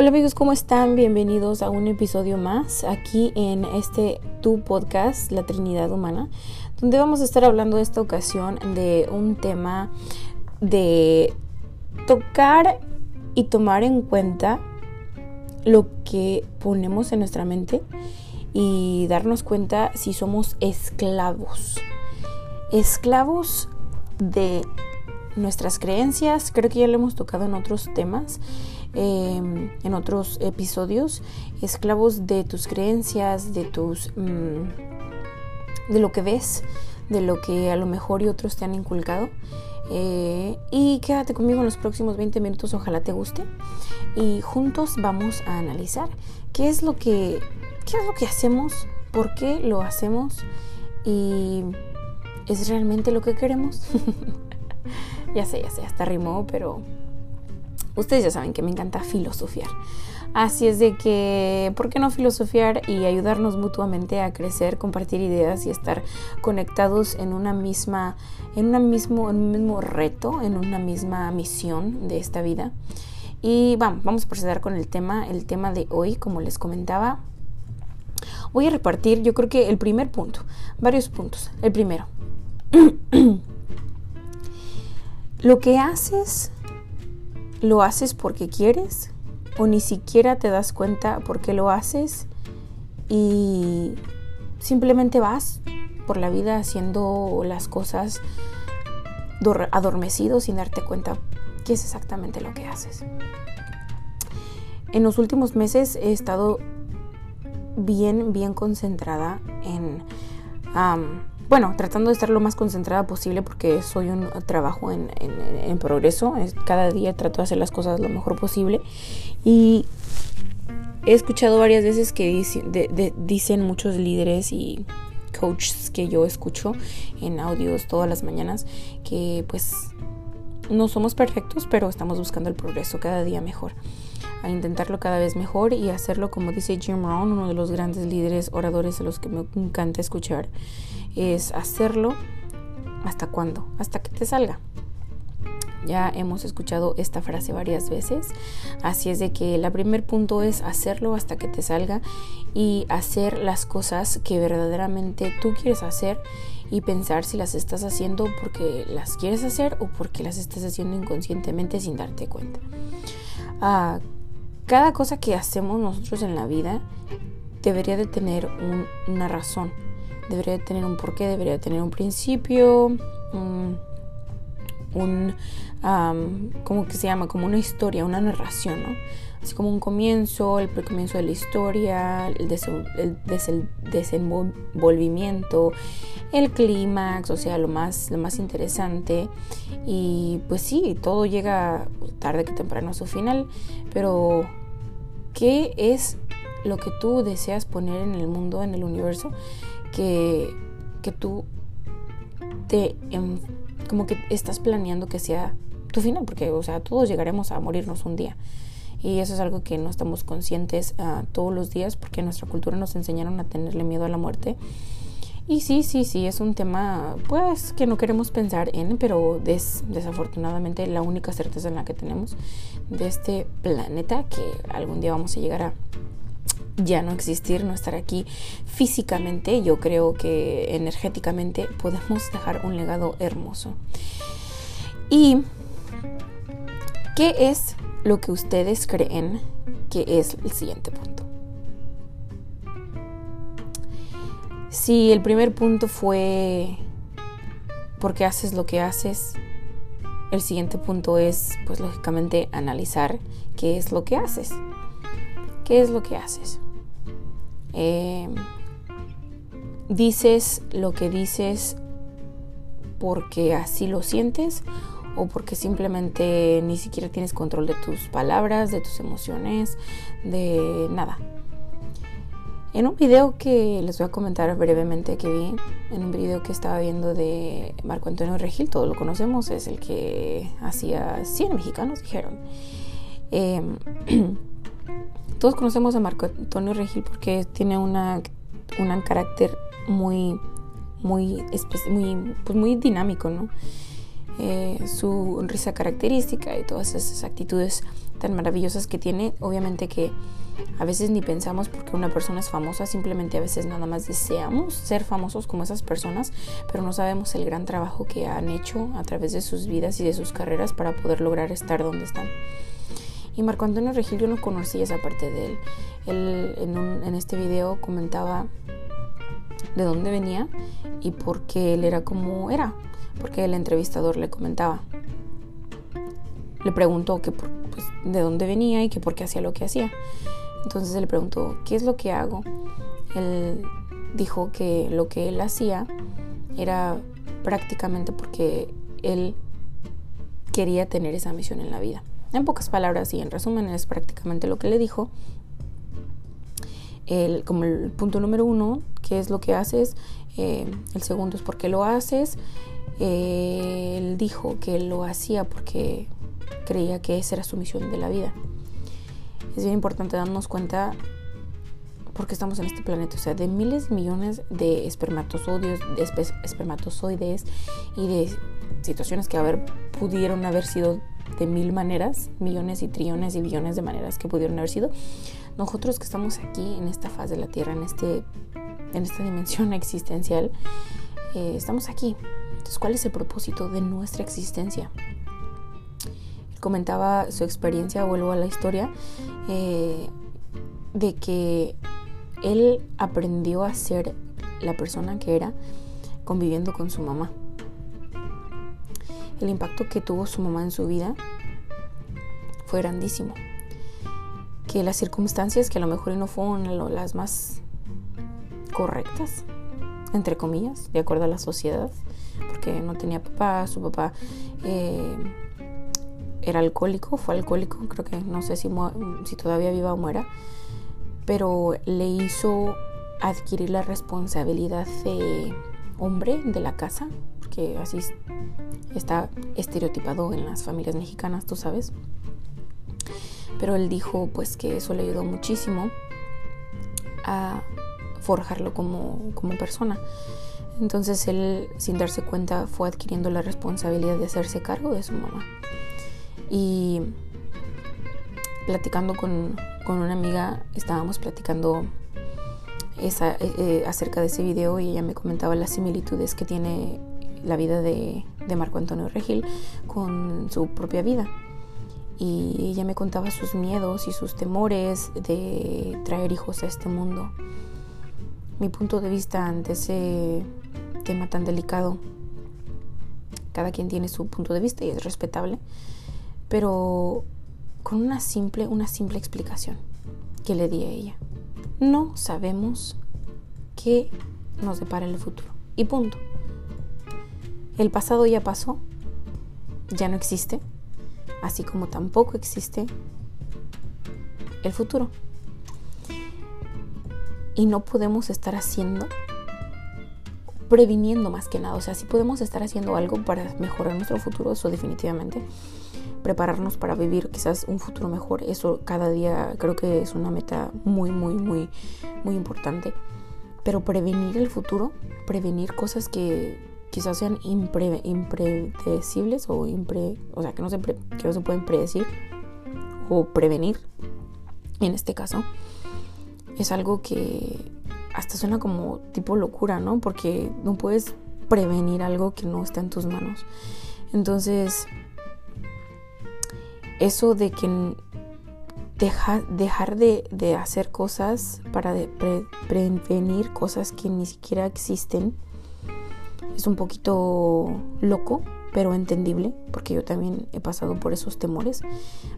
Hola amigos, ¿cómo están? Bienvenidos a un episodio más aquí en este tu podcast, La Trinidad Humana, donde vamos a estar hablando esta ocasión de un tema de tocar y tomar en cuenta lo que ponemos en nuestra mente y darnos cuenta si somos esclavos. Esclavos de nuestras creencias, creo que ya lo hemos tocado en otros temas Em, en otros episodios, esclavos de tus creencias, de tus... Mm, de lo que ves, de lo que a lo mejor y otros te han inculcado. Eh, y quédate conmigo en los próximos 20 minutos, ojalá te guste. Y juntos vamos a analizar qué es lo que, qué es lo que hacemos, por qué lo hacemos y es realmente lo que queremos. ya sé, ya sé, hasta rimó, pero Ustedes ya saben que me encanta filosofiar. Así es de que, ¿por qué no filosofiar y ayudarnos mutuamente a crecer, compartir ideas y estar conectados en una misma, en, una mismo, un mismo reto, en una misma misión de esta vida? Y vamos, vamos a proceder con el tema, el tema de hoy, como les comentaba. Voy a repartir, yo creo que el primer punto, varios puntos. El primero, lo que haces ¿Lo haces porque quieres? ¿O ni siquiera te das cuenta por qué lo haces? Y simplemente vas por la vida haciendo las cosas adormecido sin darte cuenta qué es exactamente lo que haces. En los últimos meses he estado bien, bien concentrada en bueno, tratando de estar lo más concentrada posible porque soy un trabajo en, progreso. Cada día trato de hacer las cosas lo mejor posible. Y he escuchado varias veces que dicen muchos líderes y coaches que yo escucho en audios todas las mañanas que pues no somos perfectos, pero estamos buscando el progreso cada día mejor. A intentarlo cada vez mejor y hacerlo como dice Jim Rohn, uno de los grandes líderes oradores a los que me encanta escuchar es hacerlo hasta cuándo, hasta que te salga. Ya hemos escuchado esta frase varias veces, así es de que el primer punto es hacerlo hasta que te salga y hacer las cosas que verdaderamente tú quieres hacer y pensar si las estás haciendo porque las quieres hacer o porque las estás haciendo inconscientemente sin darte cuenta. Ah, cada cosa que hacemos nosotros en la vida debería de tener una razón debería tener un porqué, debería tener un principio, un, ¿cómo que se llama? Como una historia, una narración, ¿no? Así como un comienzo, el precomienzo de la historia, el, desenvolvimiento, el clímax, o sea, lo más, lo más interesante. Y pues sí, todo llega tarde que temprano a su final, pero ¿qué es lo que tú deseas poner en el mundo, en el universo? Que, que tú te como que estás planeando que sea tu final, porque o sea, todos llegaremos a morirnos un día. Y eso es algo que no estamos conscientes uh, todos los días porque nuestra cultura nos enseñaron a tenerle miedo a la muerte. Y sí, sí, sí, es un tema pues que no queremos pensar en, pero es desafortunadamente la única certeza en la que tenemos de este planeta que algún día vamos a llegar a ya no existir, no estar aquí físicamente, yo creo que energéticamente podemos dejar un legado hermoso. ¿Y qué es lo que ustedes creen que es el siguiente punto? Si el primer punto fue porque haces lo que haces, el siguiente punto es, pues lógicamente, analizar qué es lo que haces. ¿Qué es lo que haces? Eh, dices lo que dices porque así lo sientes o porque simplemente ni siquiera tienes control de tus palabras, de tus emociones, de nada. En un video que les voy a comentar brevemente que vi, en un video que estaba viendo de Marco Antonio Regil, todos lo conocemos, es el que hacía 100 mexicanos, dijeron. Eh, Todos conocemos a Marco Antonio Regil porque tiene una, un carácter muy, muy, pues muy dinámico. Eh, su risa característica y todas esas actitudes tan maravillosas que tiene. Obviamente que a veces ni pensamos porque una persona es famosa, simplemente a veces nada más deseamos ser famosos como esas personas, pero no sabemos el gran trabajo que han hecho a través de sus vidas y de sus carreras para poder lograr estar donde están. Y Marco Antonio Regil yo no conocía esa parte de él. Él en, en este video comentaba de dónde venía y por qué él era como era, porque el entrevistador le comentaba. Le preguntó que pues, de dónde venía y que por qué hacía lo que hacía. Entonces él le preguntó, ¿qué es lo que hago? Él dijo que lo que él hacía era prácticamente porque él quería tener esa misión en la vida. En pocas palabras y en resumen es prácticamente lo que le dijo. El, como el punto número uno, ¿qué es lo que haces? Eh, el segundo es por qué lo haces. Eh, él dijo que lo hacía porque creía que esa era su misión de la vida es bien importante darnos cuenta porque estamos en este planeta, o sea, de miles y millones de espermatozoides, de espermatozoides y de situaciones que haber, pudieron haber sido de mil maneras, millones y trillones y billones de maneras que pudieron haber sido. Nosotros que estamos aquí en esta faz de la Tierra, en, este, en esta dimensión existencial, eh, estamos aquí. Entonces, ¿cuál es el propósito de nuestra existencia? comentaba su experiencia, vuelvo a la historia, eh, de que él aprendió a ser la persona que era conviviendo con su mamá. El impacto que tuvo su mamá en su vida fue grandísimo. Que las circunstancias que a lo mejor no fueron las más correctas, entre comillas, de acuerdo a la sociedad, porque no tenía papá, su papá eh, era alcohólico, fue alcohólico, creo que no sé si, si todavía viva o muera, pero le hizo adquirir la responsabilidad de hombre de la casa, porque así está estereotipado en las familias mexicanas, tú sabes. Pero él dijo pues que eso le ayudó muchísimo a forjarlo como, como persona. Entonces él, sin darse cuenta, fue adquiriendo la responsabilidad de hacerse cargo de su mamá. Y platicando con, una amiga, estábamos platicando eh, eh, acerca de ese video y ella me comentaba las similitudes que tiene la vida de, de Marco Antonio Regil con su propia vida. Y ella me contaba sus miedos y sus temores de traer hijos a este mundo. Mi punto de vista ante ese tema tan delicado, cada quien tiene su punto de vista y es respetable pero con una simple, una simple explicación que le di a ella. No sabemos qué nos depara el futuro. Y punto. El pasado ya pasó, ya no existe, así como tampoco existe el futuro. Y no podemos estar haciendo, previniendo más que nada. O sea, si podemos estar haciendo algo para mejorar nuestro futuro, eso definitivamente prepararnos para vivir quizás un futuro mejor. Eso cada día creo que es una meta muy, muy, muy, muy importante. Pero prevenir el futuro, prevenir cosas que quizás sean impredecibles o, impre, o sea, que no, se que no se pueden predecir o prevenir, en este caso, es algo que hasta suena como tipo locura, ¿no? Porque no puedes prevenir algo que no está en tus manos. Entonces, eso de que dejar de, hacer cosas para prevenir cosas que ni siquiera existen es un poquito loco, pero entendible, porque yo también he pasado por esos temores.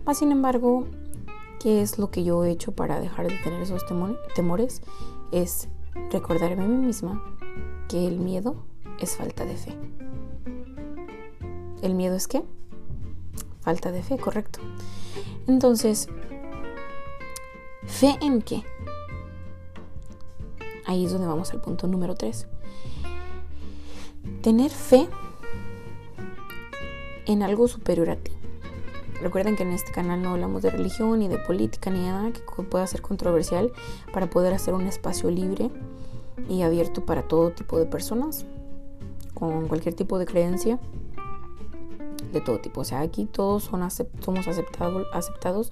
Más sin embargo, ¿qué es lo que yo he hecho para dejar de tener esos temores? Es recordarme a mí misma que el miedo es falta de fe. ¿El miedo es qué? Falta de fe, correcto. Entonces, ¿fe en qué? Ahí es donde vamos al punto número 3. Tener fe en algo superior a ti. Recuerden que en este canal no hablamos de religión ni de política ni nada que pueda ser controversial para poder hacer un espacio libre y abierto para todo tipo de personas con cualquier tipo de creencia de todo tipo. O sea, aquí todos son somos aceptado, aceptados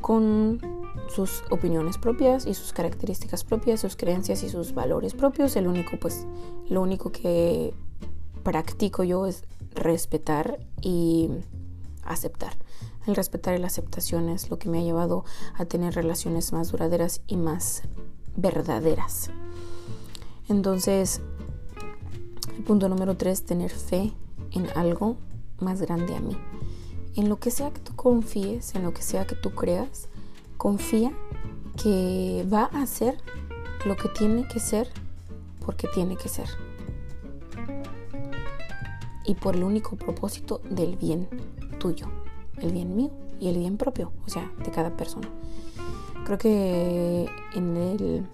con sus opiniones propias y sus características propias, sus creencias y sus valores propios. El único, pues, lo único que practico yo es respetar y aceptar. El respetar y la aceptación es lo que me ha llevado a tener relaciones más duraderas y más verdaderas. Entonces, el punto número tres, tener fe en algo más grande a mí. En lo que sea que tú confíes, en lo que sea que tú creas, confía que va a ser lo que tiene que ser porque tiene que ser. Y por el único propósito del bien tuyo, el bien mío y el bien propio, o sea, de cada persona. Creo que en el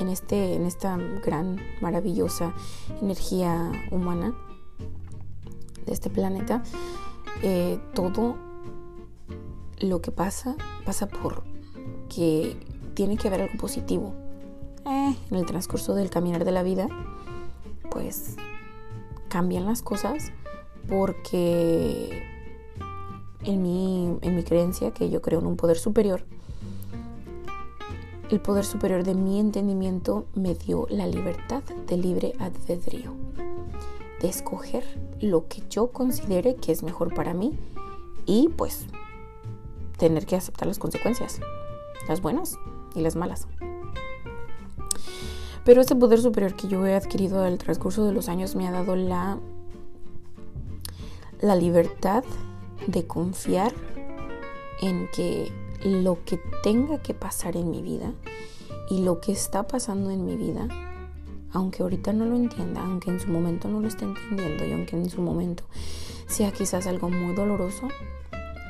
en este en esta gran maravillosa energía humana de este planeta eh, todo lo que pasa pasa por que tiene que haber algo positivo eh, en el transcurso del caminar de la vida pues cambian las cosas porque en mi, en mi creencia, que yo creo en un poder superior, el poder superior de mi entendimiento me dio la libertad de libre albedrío, de escoger lo que yo considere que es mejor para mí y pues tener que aceptar las consecuencias, las buenas y las malas. Pero este poder superior que yo he adquirido al transcurso de los años me ha dado la, la libertad de confiar en que lo que tenga que pasar en mi vida y lo que está pasando en mi vida, aunque ahorita no lo entienda, aunque en su momento no lo esté entendiendo y aunque en su momento sea quizás algo muy doloroso,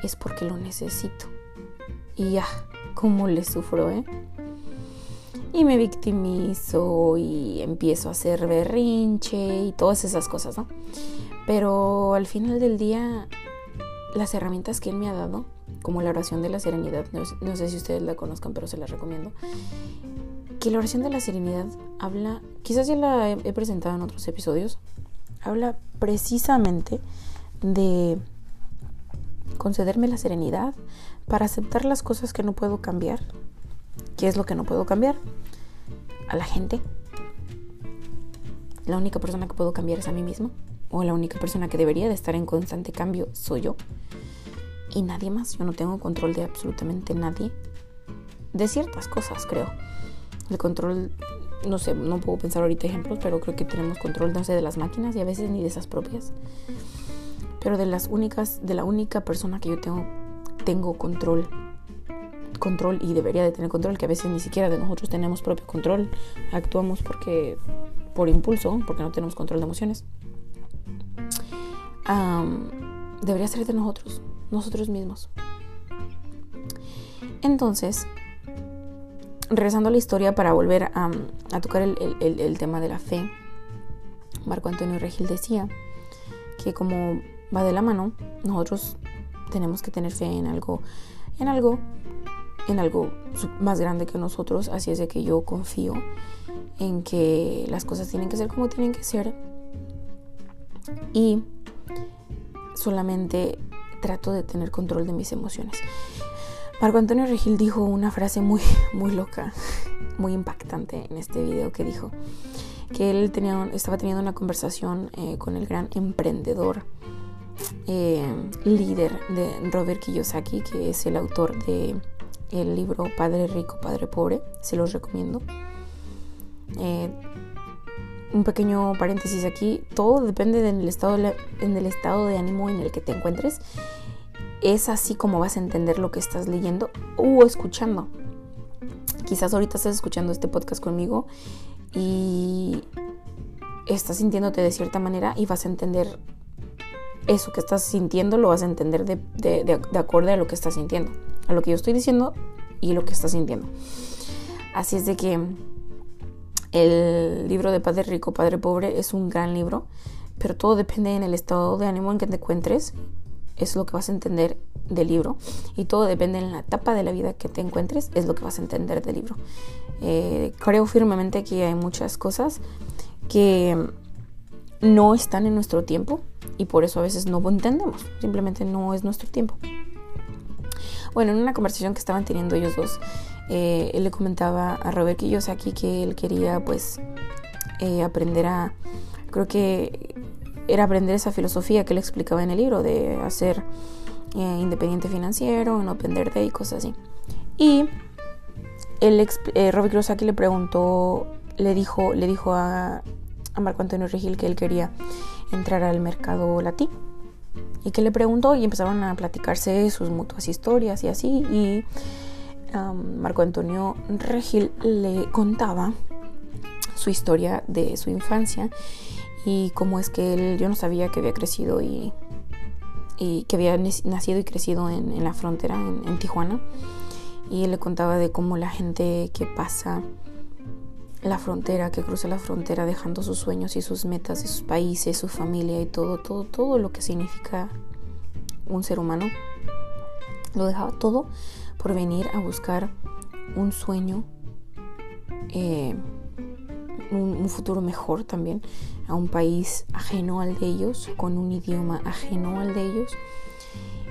es porque lo necesito. Y ya, como le sufro, ¿eh? Y me victimizo y empiezo a hacer berrinche y todas esas cosas, ¿no? Pero al final del día, las herramientas que él me ha dado, como la oración de la serenidad, no, sé si ustedes la conozcan, pero se la recomiendo, que la oración de la serenidad habla, quizás ya la he presentado en otros episodios, habla precisamente de concederme la serenidad para aceptar las cosas que no puedo cambiar. ¿Qué es lo que no puedo cambiar? La gente. La única persona que puedo cambiar es a mí mismo. O la única persona que debería de estar en constante cambio soy yo. Y nadie más. Yo no tengo control de absolutamente nadie. De ciertas cosas, creo. El control, no sé, no puedo pensar ahorita ejemplos, pero creo que tenemos control, no sé, de las máquinas y a veces ni de esas propias. Pero de las únicas, de la única persona que yo tengo, tengo control control y debería de tener control, que a veces ni siquiera de nosotros tenemos propio control, actuamos porque por impulso, porque no tenemos control de emociones. debería ser de nosotros, nosotros mismos. Entonces, regresando a la historia para volver a, tocar el, el, tema de la fe, Marco Antonio Regil decía que como va de la mano, nosotros tenemos que tener fe en algo, en algo en algo más grande que nosotros, así es de que yo confío en que las cosas tienen que ser como tienen que ser y solamente trato de tener control de mis emociones. Marco Antonio Regil dijo una frase muy, muy loca, muy impactante en este video que dijo que él tenía, estaba teniendo una conversación eh, con el gran emprendedor, eh, líder de Robert Kiyosaki, que es el autor de el libro Padre Rico, Padre Pobre, se los recomiendo. Eh, un pequeño paréntesis aquí, todo depende del estado, en el estado de ánimo en el que te encuentres. Es así como vas a entender lo que estás leyendo o escuchando. Quizás ahorita estás escuchando este podcast conmigo y estás sintiéndote de cierta manera y vas a entender eso que estás sintiendo, lo vas a entender de, de, de acuerdo a lo que estás sintiendo a lo que yo estoy diciendo y lo que está sintiendo. Así es de que el libro de Padre Rico, Padre Pobre es un gran libro, pero todo depende en el estado de ánimo en que te encuentres. Es lo que vas a entender del libro. Y todo depende en la etapa de la vida que te encuentres, es lo que vas a entender del libro. Eh, creo firmemente que hay muchas cosas que no están en nuestro tiempo, y por eso a veces no entendemos, simplemente no es nuestro tiempo. Bueno, en una conversación que estaban teniendo ellos dos, eh, él le comentaba a Robert Kiyosaki que él quería pues eh, aprender a, creo que era aprender esa filosofía que él explicaba en el libro de hacer eh, independiente financiero, no depender de y cosas así. Y él, Robert Kiyosaki le preguntó, le dijo, le dijo a, a Marco Antonio Regil que él quería entrar al mercado latino y que le preguntó y empezaron a platicarse sus mutuas historias y así y Marco Antonio Regil le contaba su historia de su infancia y cómo es que él, yo no sabía que había crecido y, y que había nacido y crecido en, la frontera, en, en, Tijuana. Y él le contaba de cómo la gente que pasa la frontera, que cruza la frontera dejando sus sueños y sus metas sus países, su familia y todo, todo, todo lo que significa un ser humano. Lo dejaba todo por venir a buscar un sueño, eh, un, futuro mejor también, a un país ajeno al de ellos, con un idioma ajeno al de ellos.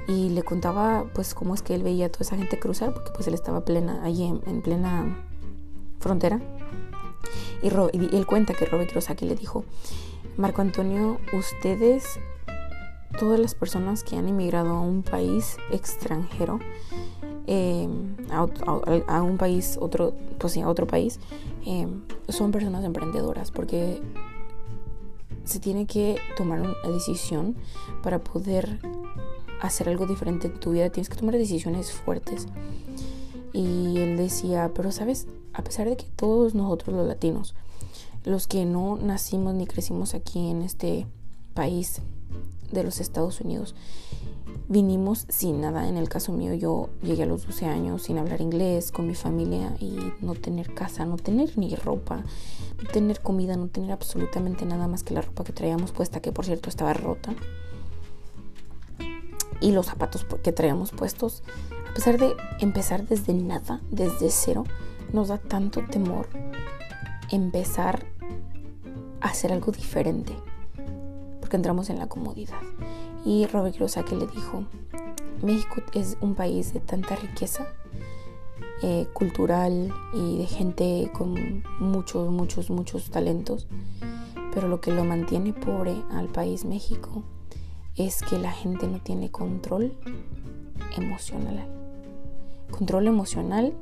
Y le contaba pues cómo es que él veía a toda esa gente cruzar, porque pues él estaba plena, allí en plena frontera y, él cuenta que Robert Kiyosaki le dijo, Marco Antonio, ustedes, todas las personas que han emigrado a un país extranjero, em, a, un país, otro, pues sí, a otro país, em, son personas emprendedoras porque se tiene que tomar una decisión para poder hacer algo diferente en tu vida. Tienes que tomar decisiones fuertes. Y él decía, pero sabes, a pesar de que todos nosotros los latinos, los que no nacimos ni crecimos aquí en este país de los Estados Unidos, vinimos sin nada. En el caso mío, yo llegué a los 12 años sin hablar inglés, con mi familia y no tener casa, no tener ni ropa, no tener comida, no tener absolutamente nada más que la ropa que traíamos puesta, que por cierto estaba rota. Y los zapatos que traíamos puestos, a pesar de empezar desde nada, desde cero, nos da tanto temor empezar a hacer algo diferente, porque entramos en la comodidad. Y Robert Kiyosaki le dijo, México es un país de tanta riqueza eh, cultural y de gente con muchos, muchos, muchos talentos, pero lo que lo mantiene pobre al país México es que la gente no tiene control emocional. Control emocional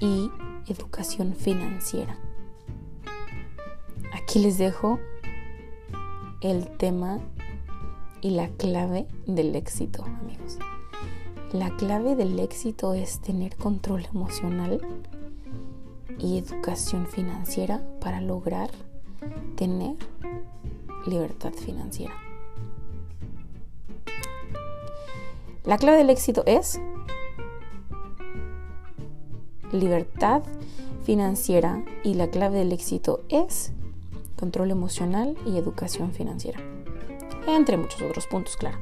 y educación financiera. Aquí les dejo el tema y la clave del éxito, amigos. La clave del éxito es tener control emocional y educación financiera para lograr tener libertad financiera. La clave del éxito es libertad financiera y la clave del éxito es control emocional y educación financiera. Entre muchos otros puntos, claro.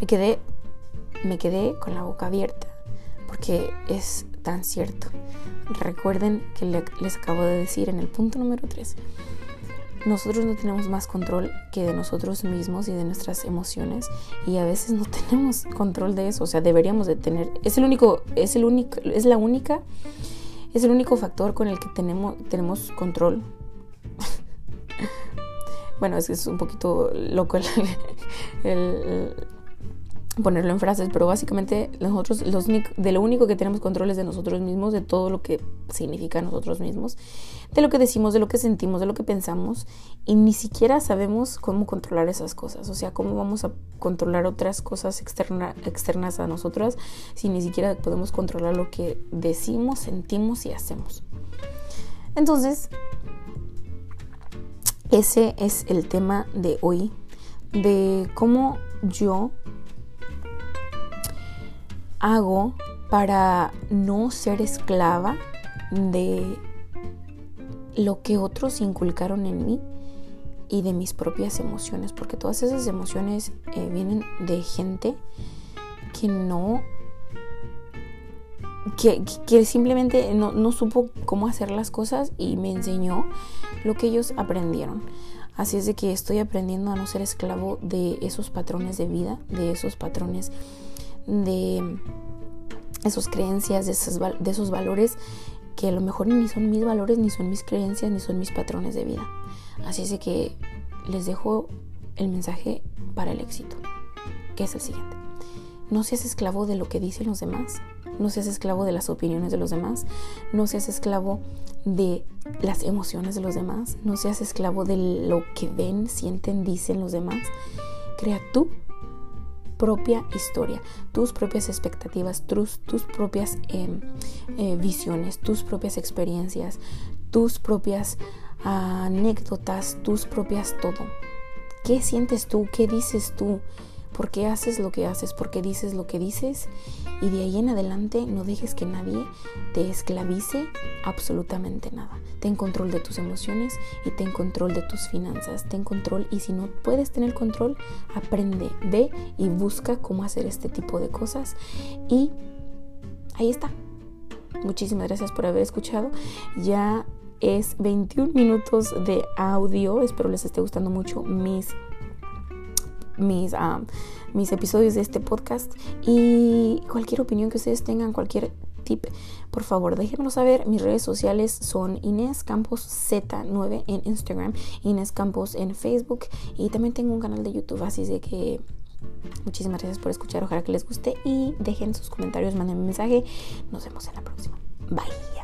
Me quedé, me quedé con la boca abierta porque es tan cierto. Recuerden que les acabo de decir en el punto número 3 nosotros no tenemos más control que de nosotros mismos y de nuestras emociones y a veces no tenemos control de eso, o sea, deberíamos de tener, es el único, es el único, es la única, es el único factor con el que tenemos, tenemos control. bueno, es que es un poquito loco el ponerlo en frases, pero básicamente nosotros los, de lo único que tenemos control es de nosotros mismos, de todo lo que significa nosotros mismos, de lo que decimos, de lo que sentimos, de lo que pensamos y ni siquiera sabemos cómo controlar esas cosas, o sea, cómo vamos a controlar otras cosas externas a nosotras si ni siquiera podemos controlar lo que decimos, sentimos y hacemos. Entonces, ese es el tema de hoy, de cómo yo hago para no ser esclava de lo que otros inculcaron en mí y de mis propias emociones, porque todas esas emociones eh, vienen de gente que no, que, que simplemente no, no, supo cómo hacer las cosas y me enseñó lo que ellos aprendieron. Así es de que estoy aprendiendo a no ser esclavo de esos patrones de vida, de esos patrones de esas creencias, de esos, de esos valores que a lo mejor ni son mis valores, ni son mis creencias, ni son mis patrones de vida. Así es que les dejo el mensaje para el éxito, que es el siguiente. No seas esclavo de lo que dicen los demás, no seas esclavo de las opiniones de los demás, no seas esclavo de las emociones de los demás, no seas esclavo de lo que ven, sienten, dicen los demás. Crea tu propia historia, tus propias expectativas, tus, tus propias em, eh, visiones, tus propias experiencias, tus propias anécdotas, tus propias todo. ¿Qué sientes tú? ¿Qué dices tú? ¿Por qué haces lo que haces? ¿Por qué dices lo que dices? Y de ahí en adelante no dejes que nadie te esclavice absolutamente nada. Ten control de tus emociones y ten control de tus finanzas. Ten control y si no puedes tener control, aprende, ve y busca cómo hacer este tipo de cosas. Y ahí está. Muchísimas gracias por haber escuchado. Ya es 21 minutos de audio. Espero les esté gustando mucho mis mis, mis episodios de este podcast y cualquier opinión que ustedes tengan, cualquier tip, por favor déjenmelo saber. Mis redes sociales son Inés Campos Z9 en Instagram, Inés Campos en Facebook y también tengo un canal de YouTube, así de que muchísimas gracias por escuchar, ojalá que les guste y dejen sus comentarios, manden un mensaje. Nos vemos en la próxima. Bye.